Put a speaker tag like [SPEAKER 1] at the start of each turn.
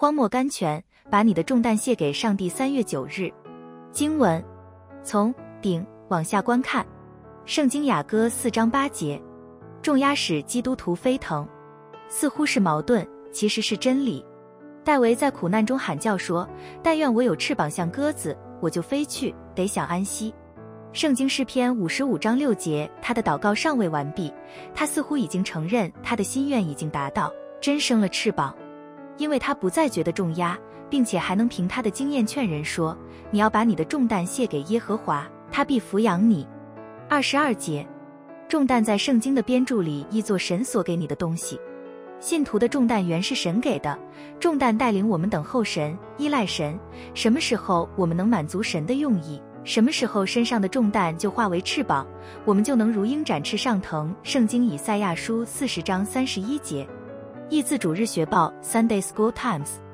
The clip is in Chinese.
[SPEAKER 1] 荒漠甘泉，把你的重担卸给上帝。三月九日，经文从顶往下观看，圣经雅歌四章八节，重压使基督徒飞腾，似乎是矛盾，其实是真理。戴维在苦难中喊叫说：“但愿我有翅膀像鸽子，我就飞去，得享安息。”圣经诗篇五十五章六节，他的祷告尚未完毕，他似乎已经承认他的心愿已经达到，真生了翅膀，因为他不再觉得重压，并且还能凭他的经验劝人说：“你要把你的重担卸给耶和华，他必抚养你。”二十二节，重担在圣经的编著里译作神所给你的东西。信徒的重担原是神给的，重担带领我们等候神，依赖神。什么时候我们能满足神的用意？什么时候身上的重担就化为翅膀，我们就能如鹰展翅上腾。圣经以赛亚书四十章三十一节，译自主日学报 Sunday School Times。